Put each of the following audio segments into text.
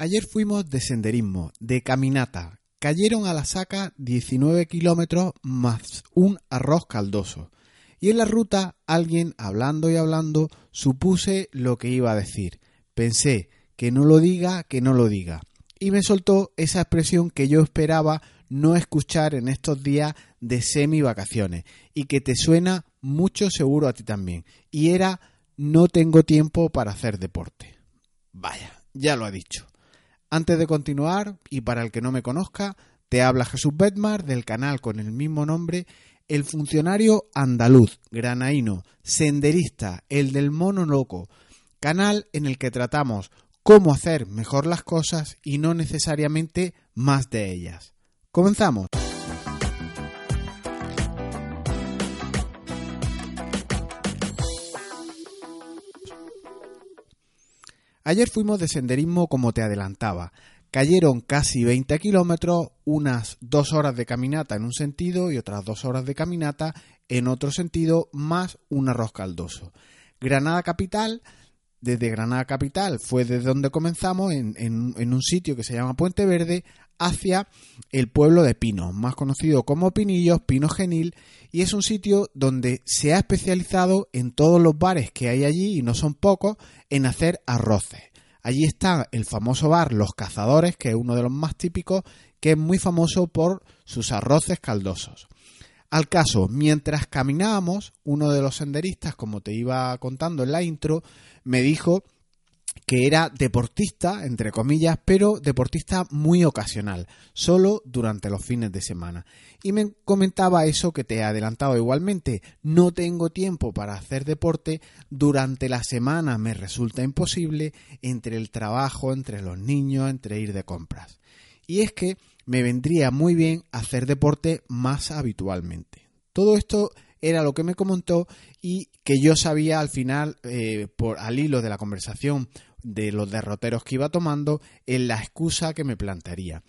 Ayer fuimos de senderismo, de caminata. Cayeron a la saca 19 kilómetros más un arroz caldoso. Y en la ruta alguien hablando y hablando supuse lo que iba a decir. Pensé, que no lo diga, que no lo diga. Y me soltó esa expresión que yo esperaba no escuchar en estos días de semi vacaciones y que te suena mucho seguro a ti también. Y era no tengo tiempo para hacer deporte. Vaya, ya lo ha dicho. Antes de continuar, y para el que no me conozca, te habla Jesús Bedmar del canal con el mismo nombre, el funcionario andaluz, granaíno, senderista, el del mono loco, canal en el que tratamos cómo hacer mejor las cosas y no necesariamente más de ellas. Comenzamos. Ayer fuimos de senderismo como te adelantaba. Cayeron casi 20 kilómetros, unas dos horas de caminata en un sentido y otras dos horas de caminata en otro sentido, más un arroz caldoso. Granada Capital, desde Granada Capital fue desde donde comenzamos, en, en, un sitio que se llama Puente Verde, hacia el pueblo de Pinos, más conocido como Pinillos, Pino Genil, y es un sitio donde se ha especializado en todos los bares que hay allí, y no son pocos, en hacer arroces. Allí está el famoso bar Los Cazadores, que es uno de los más típicos, que es muy famoso por sus arroces caldosos. Al caso, mientras caminábamos, uno de los senderistas, como te iba contando en la intro, me dijo que era deportista, entre comillas, pero deportista muy ocasional, solo durante los fines de semana. Y me comentaba eso que te he adelantado igualmente, no tengo tiempo para hacer deporte, durante la semana me resulta imposible, entre el trabajo, entre los niños, entre ir de compras. Y es que me vendría muy bien hacer deporte más habitualmente. Todo esto era lo que me comentó y que yo sabía al final, eh, por al hilo de la conversación de los derroteros que iba tomando en la excusa que me plantearía.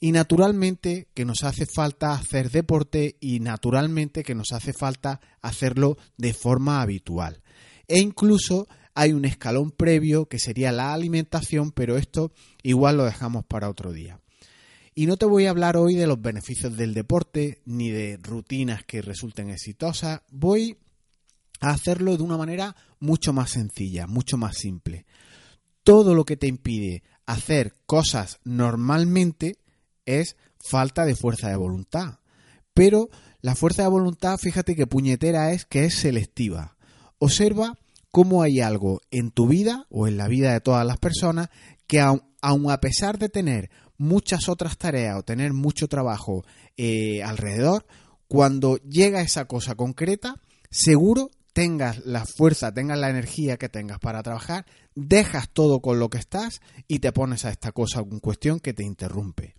Y naturalmente que nos hace falta hacer deporte y naturalmente que nos hace falta hacerlo de forma habitual. E incluso hay un escalón previo que sería la alimentación, pero esto igual lo dejamos para otro día. Y no te voy a hablar hoy de los beneficios del deporte ni de rutinas que resulten exitosas, voy a hacerlo de una manera mucho más sencilla, mucho más simple todo lo que te impide hacer cosas normalmente es falta de fuerza de voluntad. Pero la fuerza de voluntad, fíjate que puñetera es que es selectiva. Observa cómo hay algo en tu vida o en la vida de todas las personas que aun, a pesar de tener muchas otras tareas o tener mucho trabajo eh, alrededor, cuando llega esa cosa concreta, seguro tengas la fuerza, tengas la energía que tengas para trabajar, dejas todo con lo que estás y te pones a esta cosa en cuestión que te interrumpe.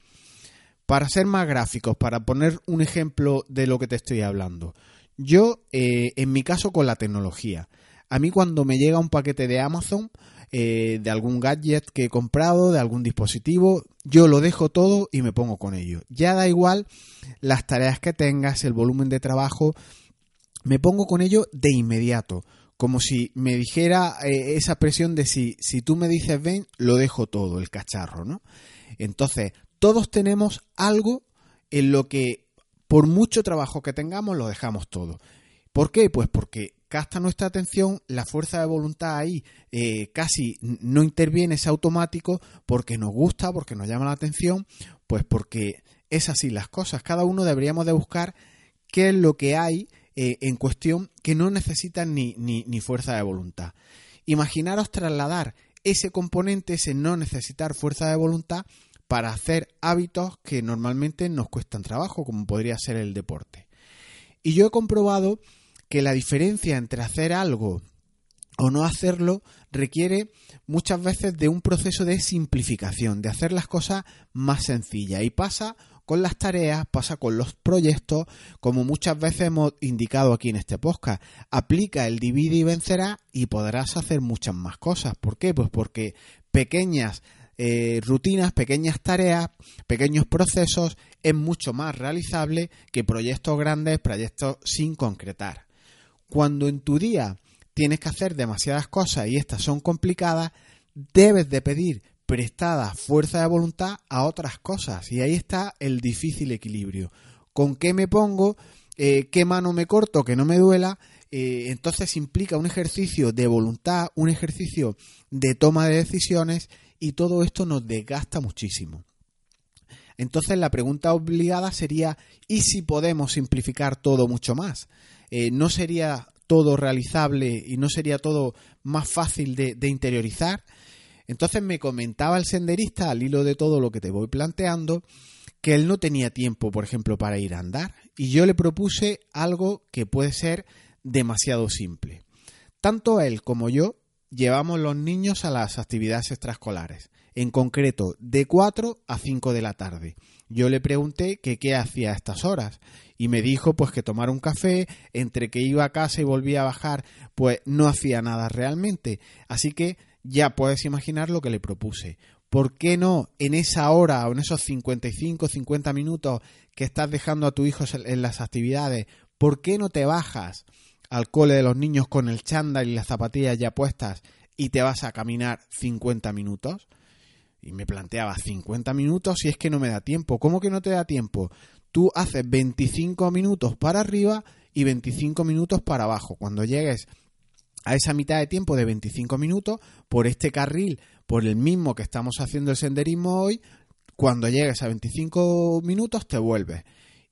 Para ser más gráficos, para poner un ejemplo de lo que te estoy hablando, yo, eh, en mi caso con la tecnología, a mí cuando me llega un paquete de Amazon, eh, de algún gadget que he comprado, de algún dispositivo, yo lo dejo todo y me pongo con ello. Ya da igual las tareas que tengas, el volumen de trabajo, me pongo con ello de inmediato, como si me dijera eh, esa presión de si, si tú me dices ven, lo dejo todo, el cacharro, ¿no? Entonces, todos tenemos algo en lo que, por mucho trabajo que tengamos, lo dejamos todo. ¿Por qué? Pues porque gasta nuestra atención, la fuerza de voluntad ahí eh, casi no interviene, es automático, porque nos gusta, porque nos llama la atención, pues porque es así las cosas. Cada uno deberíamos de buscar qué es lo que hay eh, en cuestión que no necesitan ni, ni, fuerza de voluntad. Imaginaros trasladar ese componente, ese no necesitar fuerza de voluntad, para hacer hábitos que normalmente nos cuestan trabajo, como podría ser el deporte. Y yo he comprobado que la diferencia entre hacer algo o no hacerlo requiere muchas veces de un proceso de simplificación, de hacer las cosas más sencillas. Y pasa con las tareas, pasa con los proyectos, como muchas veces hemos indicado aquí en este podcast. Aplica el divide y vencerá y podrás hacer muchas más cosas. ¿Por qué? Pues porque pequeñas eh, rutinas, pequeñas tareas, pequeños procesos es mucho más realizable que proyectos grandes, proyectos sin concretar. Cuando en tu día tienes que hacer demasiadas cosas y estas son complicadas, debes de pedir prestada fuerza de voluntad a otras cosas. Y ahí está el difícil equilibrio. ¿Con qué me pongo? Eh, ¿Qué mano me corto que no me duela? Eh, entonces implica un ejercicio de voluntad, un ejercicio de toma de decisiones y todo esto nos desgasta muchísimo. Entonces la pregunta obligada sería, ¿y si podemos simplificar todo mucho más? Eh, ¿No sería todo realizable y no sería todo más fácil de, de interiorizar? Entonces me comentaba el senderista, al hilo de todo lo que te voy planteando, que él no tenía tiempo, por ejemplo, para ir a andar. Y yo le propuse algo que puede ser demasiado simple. Tanto él como yo llevamos los niños a las actividades extraescolares, en concreto de 4 a 5 de la tarde. Yo le pregunté que qué hacía a estas horas y me dijo pues que tomar un café, entre que iba a casa y volvía a bajar, pues no hacía nada realmente. Así que ya puedes imaginar lo que le propuse. ¿Por qué no en esa hora o en esos 55, 50 minutos que estás dejando a tu hijo en las actividades, ¿por qué no te bajas al cole de los niños con el chándal y las zapatillas ya puestas y te vas a caminar 50 minutos? Y me planteaba 50 minutos si es que no me da tiempo. ¿Cómo que no te da tiempo? Tú haces 25 minutos para arriba y 25 minutos para abajo. Cuando llegues a esa mitad de tiempo de 25 minutos, por este carril, por el mismo que estamos haciendo el senderismo hoy, cuando llegues a 25 minutos te vuelves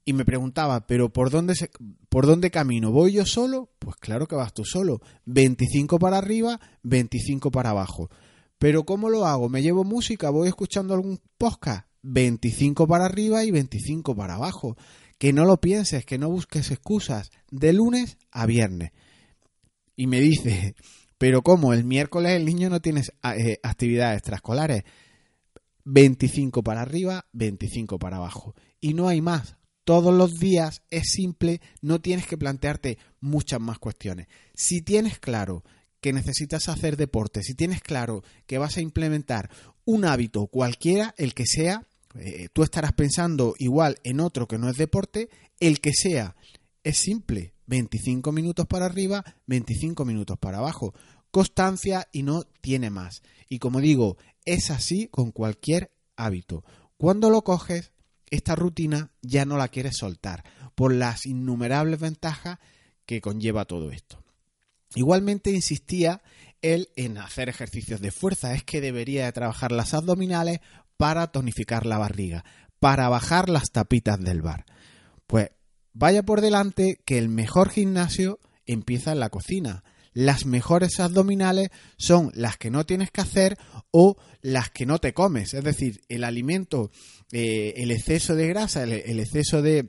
y me preguntaba, ¿pero por dónde, se, por dónde camino? ¿Voy yo solo? Pues claro que vas tú solo. 25 para arriba, 25 para abajo. ¿Pero cómo lo hago? ¿Me llevo música? ¿Voy escuchando algún podcast? 25 para arriba y 25 para abajo. Que no lo pienses, que no busques excusas. De lunes a viernes. Y me dice, ¿pero cómo? El miércoles el niño no tiene eh, actividades extraescolares. 25 para arriba, 25 para abajo. Y no hay más todos los días es simple, no tienes que plantearte muchas más cuestiones. Si tienes claro que necesitas hacer deporte, si tienes claro que vas a implementar un hábito cualquiera, el que sea, eh, tú estarás pensando igual en otro que no es deporte, el que sea, es simple, 25 minutos para arriba, 25 minutos para abajo, constancia y no tiene más. Y como digo, es así con cualquier hábito. Cuando lo coges, esta rutina ya no la quieres soltar por las innumerables ventajas que conlleva todo esto. Igualmente insistía él en hacer ejercicios de fuerza, es que debería de trabajar las abdominales para tonificar la barriga, para bajar las tapitas del bar. Pues vaya por delante que el mejor gimnasio empieza en la cocina. Las mejores abdominales son las que no tienes que hacer o las que no te comes. Es decir, el alimento eh, el exceso de grasa, el, exceso de,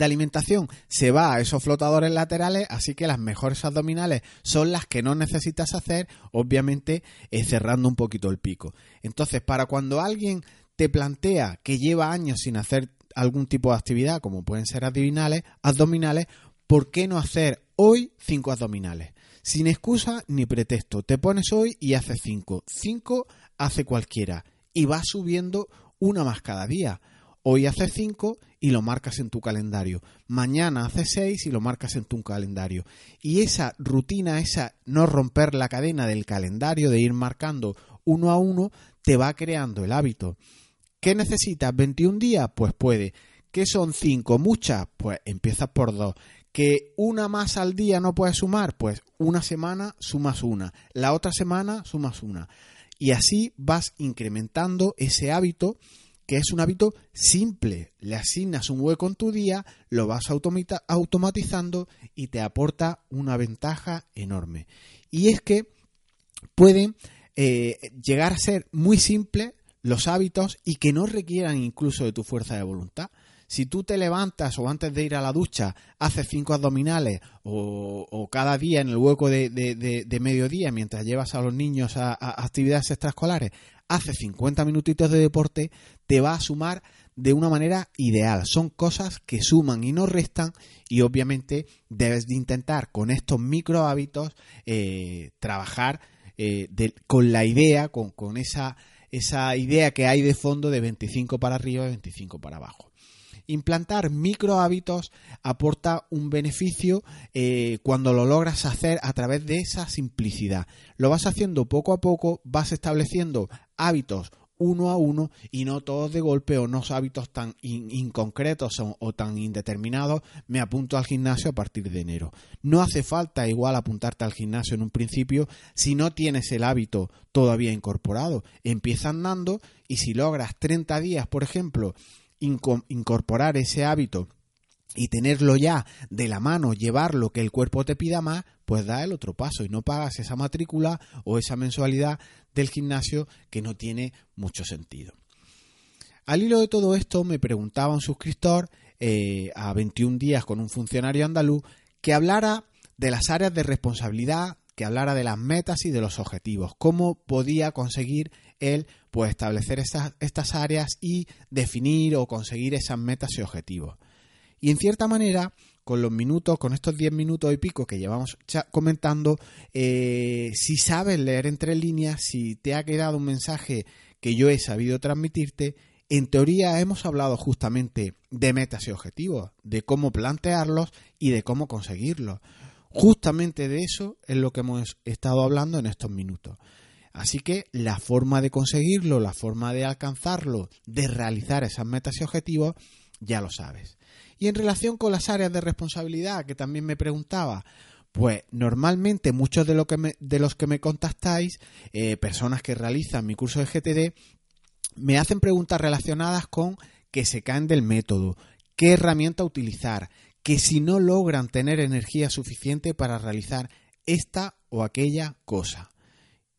alimentación se va a esos flotadores laterales, así que las mejores abdominales son las que no necesitas hacer, obviamente cerrando un poquito el pico. Entonces, para cuando alguien te plantea que lleva años sin hacer algún tipo de actividad, como pueden ser abdominales, abdominales, ¿por qué no hacer hoy cinco abdominales? Sin excusa ni pretexto. Te pones hoy y haces cinco. Cinco hace cualquiera. Y va subiendo una más cada día. Hoy haces cinco y lo marcas en tu calendario. Mañana haces seis y lo marcas en tu calendario. Y esa rutina, esa no romper la cadena del calendario, de ir marcando uno a uno, te va creando el hábito. ¿Qué necesitas? ¿21 días? Pues puede. ¿Qué son cinco? ¿Muchas? Pues empiezas por dos. ¿Que una más al día no puedes sumar? Pues una semana sumas una. La otra semana sumas una. Y así vas incrementando ese hábito que es un hábito simple. Le asignas un hueco en tu día, lo vas automatizando y te aporta una ventaja enorme. Y es que pueden eh, llegar a ser muy simples los hábitos y que no requieran incluso de tu fuerza de voluntad. Si tú te levantas o antes de ir a la ducha haces cinco abdominales o, cada día en el hueco de, mediodía mientras llevas a los niños a, actividades extraescolares haces 50 minutitos de deporte, te va a sumar de una manera ideal. Son cosas que suman y no restan y obviamente debes de intentar con estos micro hábitos eh, trabajar eh, con la idea, con, esa, esa idea que hay de fondo de 25 para arriba y 25 para abajo. Implantar micro hábitos aporta un beneficio eh, cuando lo logras hacer a través de esa simplicidad. Lo vas haciendo poco a poco, vas estableciendo hábitos uno a uno y no todos de golpe o no hábitos tan inconcretos o, tan indeterminados, me apunto al gimnasio a partir de enero. No hace falta igual apuntarte al gimnasio en un principio si no tienes el hábito todavía incorporado. Empieza andando y si logras 30 días, por ejemplo, incorporar ese hábito y tenerlo ya de la mano, llevar lo que el cuerpo te pida más, pues da el otro paso y no pagas esa matrícula o esa mensualidad del gimnasio que no tiene mucho sentido. Al hilo de todo esto me preguntaba un suscriptor eh, a 21 días con un funcionario andaluz que hablara de las áreas de responsabilidad, que hablara de las metas y de los objetivos, cómo podía conseguir él pues establecer estas áreas y definir o conseguir esas metas y objetivos. Y en cierta manera, con los minutos, con estos 10 minutos y pico que llevamos comentando, eh, si sabes leer entre líneas, si te ha quedado un mensaje que yo he sabido transmitirte, en teoría hemos hablado justamente de metas y objetivos, de cómo plantearlos y de cómo conseguirlos. Justamente de eso es lo que hemos estado hablando en estos minutos. Así que la forma de conseguirlo, la forma de alcanzarlo, de realizar esas metas y objetivos, ya lo sabes. Y en relación con las áreas de responsabilidad, que también me preguntaba, pues normalmente muchos de, los que me contactáis, eh, personas que realizan mi curso de GTD, me hacen preguntas relacionadas con que se caen del método, qué herramienta utilizar, que si no logran tener energía suficiente para realizar esta o aquella cosa.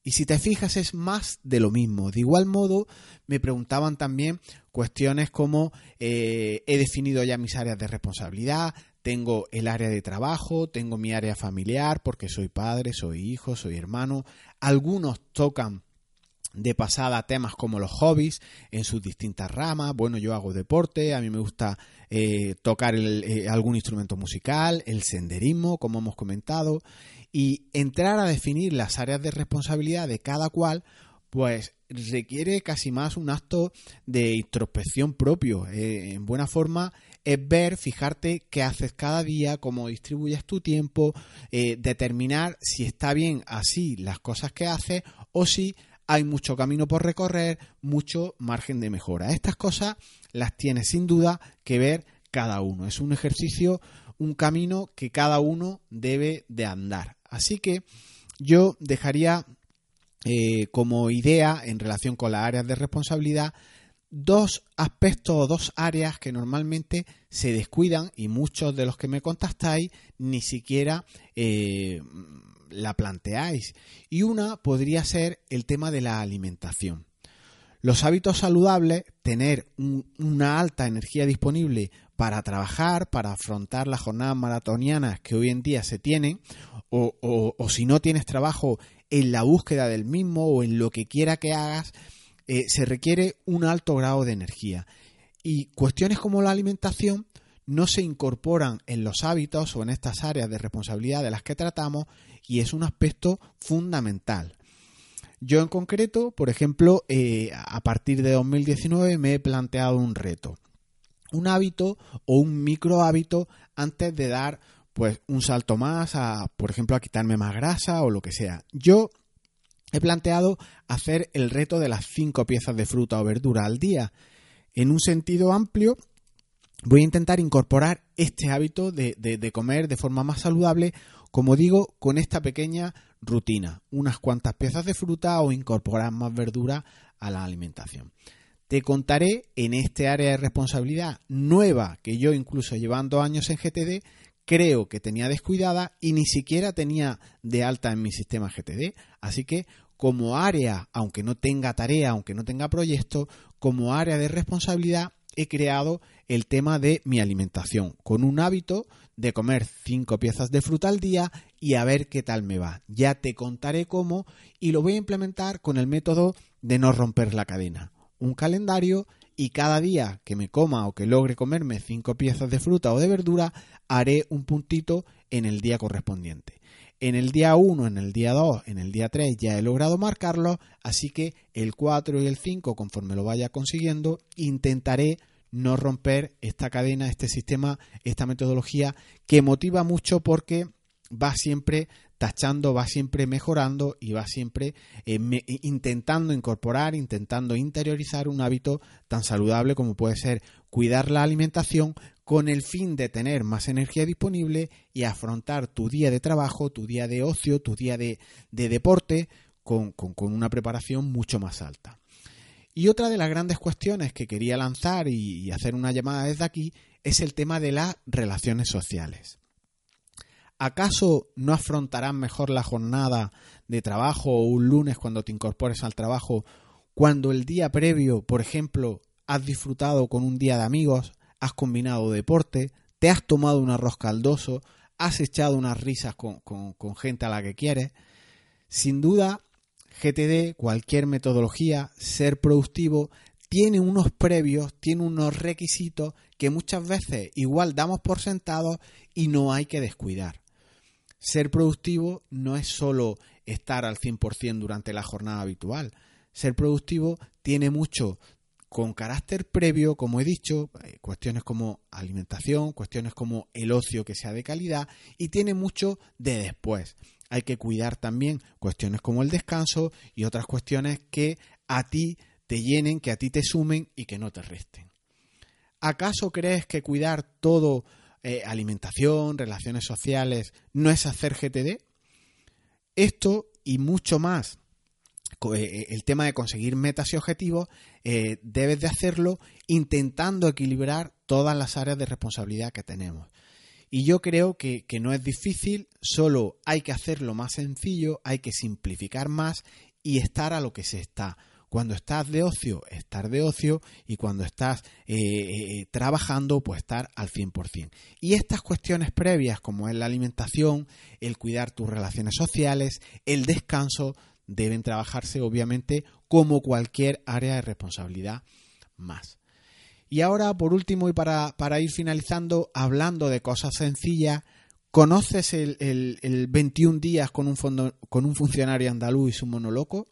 Y si te fijas es más de lo mismo. De igual modo, me preguntaban también cuestiones como eh, he definido ya mis áreas de responsabilidad, tengo el área de trabajo, tengo mi área familiar porque soy padre, soy hijo, soy hermano. Algunos tocan de pasada temas como los hobbies en sus distintas ramas. Bueno, yo hago deporte, a mí me gusta eh, tocar eh, algún instrumento musical, el senderismo, como hemos comentado, y entrar a definir las áreas de responsabilidad de cada cual, pues requiere casi más un acto de introspección propio. Eh, en buena forma es ver, fijarte qué haces cada día, cómo distribuyes tu tiempo, determinar si está bien así las cosas que haces o si hay mucho camino por recorrer, mucho margen de mejora. Estas cosas las tiene sin duda que ver cada uno. Es un ejercicio, un camino que cada uno debe de andar. Así que yo dejaría eh, como idea en relación con las áreas de responsabilidad dos aspectos o dos áreas que normalmente se descuidan y muchos de los que me contactáis ni siquiera eh, la planteáis. Y una podría ser el tema de la alimentación. Los hábitos saludables, tener una alta energía disponible para trabajar, para afrontar las jornadas maratonianas que hoy en día se tienen, o, si no tienes trabajo en la búsqueda del mismo o en lo que quiera que hagas, eh, se requiere un alto grado de energía. Y cuestiones como la alimentación no se incorporan en los hábitos o en estas áreas de responsabilidad de las que tratamos y es un aspecto fundamental. Yo en concreto, por ejemplo, eh, a partir de 2019 me he planteado un reto, un hábito o un micro hábito antes de dar pues un salto más a, por ejemplo, a quitarme más grasa o lo que sea. Yo he planteado hacer el reto de las cinco piezas de fruta o verdura al día. En un sentido amplio, voy a intentar incorporar este hábito de, comer de forma más saludable, como digo, con esta pequeña rutina, unas cuantas piezas de fruta o incorporar más verdura a la alimentación. Te contaré en este área de responsabilidad nueva que yo incluso llevando años en GTD creo que tenía descuidada y ni siquiera tenía de alta en mi sistema GTD. Así que como área, aunque no tenga tarea, aunque no tenga proyecto, como área de responsabilidad he creado el tema de mi alimentación, con un hábito de comer cinco piezas de fruta al día y a ver qué tal me va. Ya te contaré cómo y lo voy a implementar con el método de no romper la cadena. Un calendario y cada día que me coma o que logre comerme cinco piezas de fruta o de verdura, haré un puntito en el día correspondiente. En el día 1, en el día 2, en el día 3 ya he logrado marcarlo, así que el 4 y el 5, conforme lo vaya consiguiendo, intentaré no romper esta cadena, este sistema, esta metodología que motiva mucho porque va siempre tachando, va siempre mejorando y va siempre eh, intentando incorporar, intentando interiorizar un hábito tan saludable como puede ser cuidar la alimentación con el fin de tener más energía disponible y afrontar tu día de trabajo, tu día de ocio, tu día de, deporte con, una preparación mucho más alta. Y otra de las grandes cuestiones que quería lanzar y hacer una llamada desde aquí es el tema de las relaciones sociales. ¿Acaso no afrontarás mejor la jornada de trabajo o un lunes cuando te incorpores al trabajo cuando el día previo, por ejemplo, has disfrutado con un día de amigos, has combinado deporte, te has tomado un arroz caldoso, has echado unas risas con, con gente a la que quieres? Sin duda, GTD, cualquier metodología, ser productivo, tiene unos previos, tiene unos requisitos que muchas veces igual damos por sentados y no hay que descuidar. Ser productivo no es solo estar al 100% durante la jornada habitual. Ser productivo tiene mucho con carácter previo, como he dicho, eh, cuestiones como alimentación, cuestiones como el ocio que sea de calidad y tiene mucho de después. Hay que cuidar también cuestiones como el descanso y otras cuestiones que a ti te llenen, que a ti te sumen y que no te resten. ¿Acaso crees que cuidar todo eh, alimentación, relaciones sociales, no es hacer GTD. Esto y mucho más, eh, eh, el tema de conseguir metas y objetivos, debes de hacerlo intentando equilibrar todas las áreas de responsabilidad que tenemos. Y yo creo que, que, no es difícil, solo hay que hacerlo más sencillo, hay que simplificar más y estar a lo que se está. Cuando estás de ocio, estar de ocio y cuando estás eh, eh, trabajando, pues estar al 100%. Y estas cuestiones previas, como es la alimentación, el cuidar tus relaciones sociales, el descanso, deben trabajarse obviamente como cualquier área de responsabilidad más. Y ahora, por último, y para, ir finalizando, hablando de cosas sencillas, ¿conoces el, el, 21 días con un, fondo, con un funcionario andaluz y su monoloco?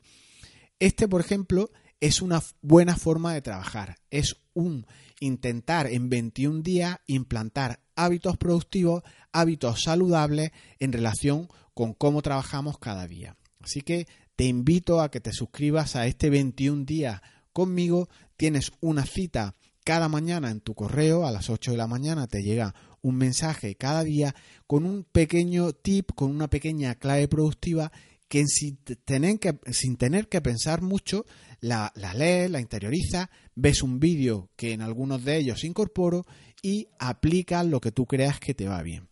Este, por ejemplo, es una buena forma de trabajar. Es un intentar en 21 días implantar hábitos productivos, hábitos saludables en relación con cómo trabajamos cada día. Así que te invito a que te suscribas a este 21 días conmigo. Tienes una cita cada mañana en tu correo, a las 8 de la mañana te llega un mensaje cada día con un pequeño tip, con una pequeña clave productiva que sin tener que, sin tener que pensar mucho, la, la lees, la interiorizas, ves un vídeo que en algunos de ellos incorporo y aplicas lo que tú creas que te va bien.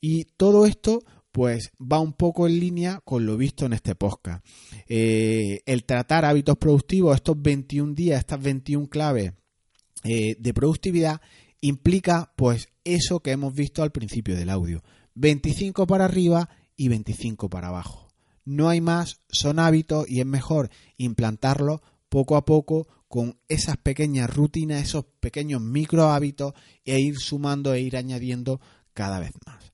Y todo esto pues va un poco en línea con lo visto en este podcast. Eh, el tratar hábitos productivos, estos 21 días, estas 21 claves eh, de productividad, implica pues eso que hemos visto al principio del audio. 25 para arriba y 25 para abajo no hay más, son hábitos y es mejor implantarlos poco a poco con esas pequeñas rutinas, esos pequeños micro hábitos e ir sumando e ir añadiendo cada vez más.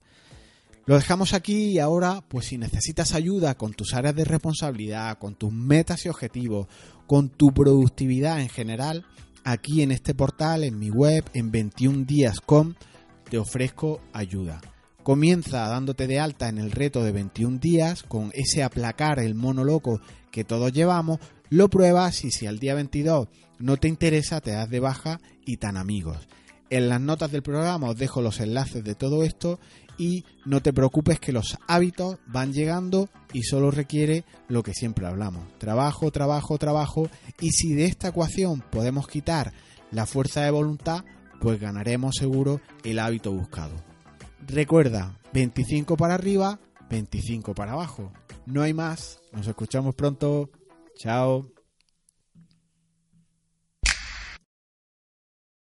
Lo dejamos aquí y ahora, pues si necesitas ayuda con tus áreas de responsabilidad, con tus metas y objetivos, con tu productividad en general, aquí en este portal, en mi web, en 21días.com, te ofrezco ayuda. Comienza dándote de alta en el reto de 21 días con ese aplacar el mono loco que todos llevamos, lo pruebas y si al día 22 no te interesa te das de baja y tan amigos. En las notas del programa os dejo los enlaces de todo esto y no te preocupes que los hábitos van llegando y solo requiere lo que siempre hablamos. Trabajo, trabajo, trabajo y si de esta ecuación podemos quitar la fuerza de voluntad, pues ganaremos seguro el hábito buscado. Recuerda, 25 para arriba, 25 para abajo. No hay más. Nos escuchamos pronto. Chao.